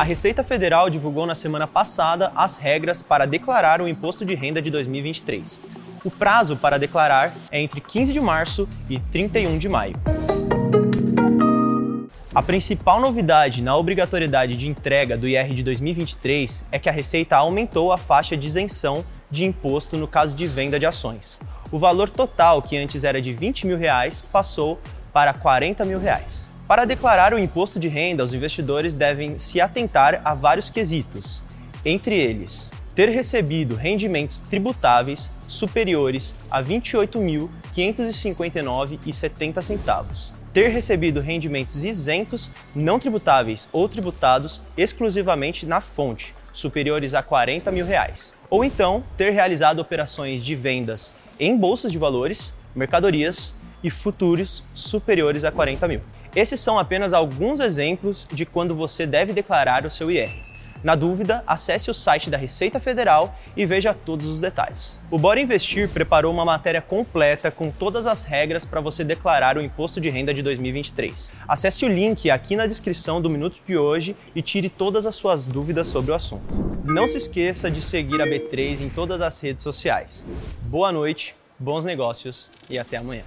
A Receita Federal divulgou na semana passada as regras para declarar o imposto de renda de 2023. O prazo para declarar é entre 15 de março e 31 de maio. A principal novidade na obrigatoriedade de entrega do IR de 2023 é que a Receita aumentou a faixa de isenção de imposto no caso de venda de ações. O valor total, que antes era de 20 mil reais, passou para 40 mil reais. Para declarar o imposto de renda, os investidores devem se atentar a vários quesitos, entre eles, ter recebido rendimentos tributáveis superiores a R$ 28.559,70 ter recebido rendimentos isentos, não tributáveis ou tributados exclusivamente na fonte, superiores a 40 mil reais. Ou então ter realizado operações de vendas em bolsas de valores, mercadorias e futuros superiores a 40 mil. Esses são apenas alguns exemplos de quando você deve declarar o seu IR. Na dúvida, acesse o site da Receita Federal e veja todos os detalhes. O Bora Investir preparou uma matéria completa com todas as regras para você declarar o imposto de renda de 2023. Acesse o link aqui na descrição do minuto de hoje e tire todas as suas dúvidas sobre o assunto. Não se esqueça de seguir a B3 em todas as redes sociais. Boa noite, bons negócios e até amanhã.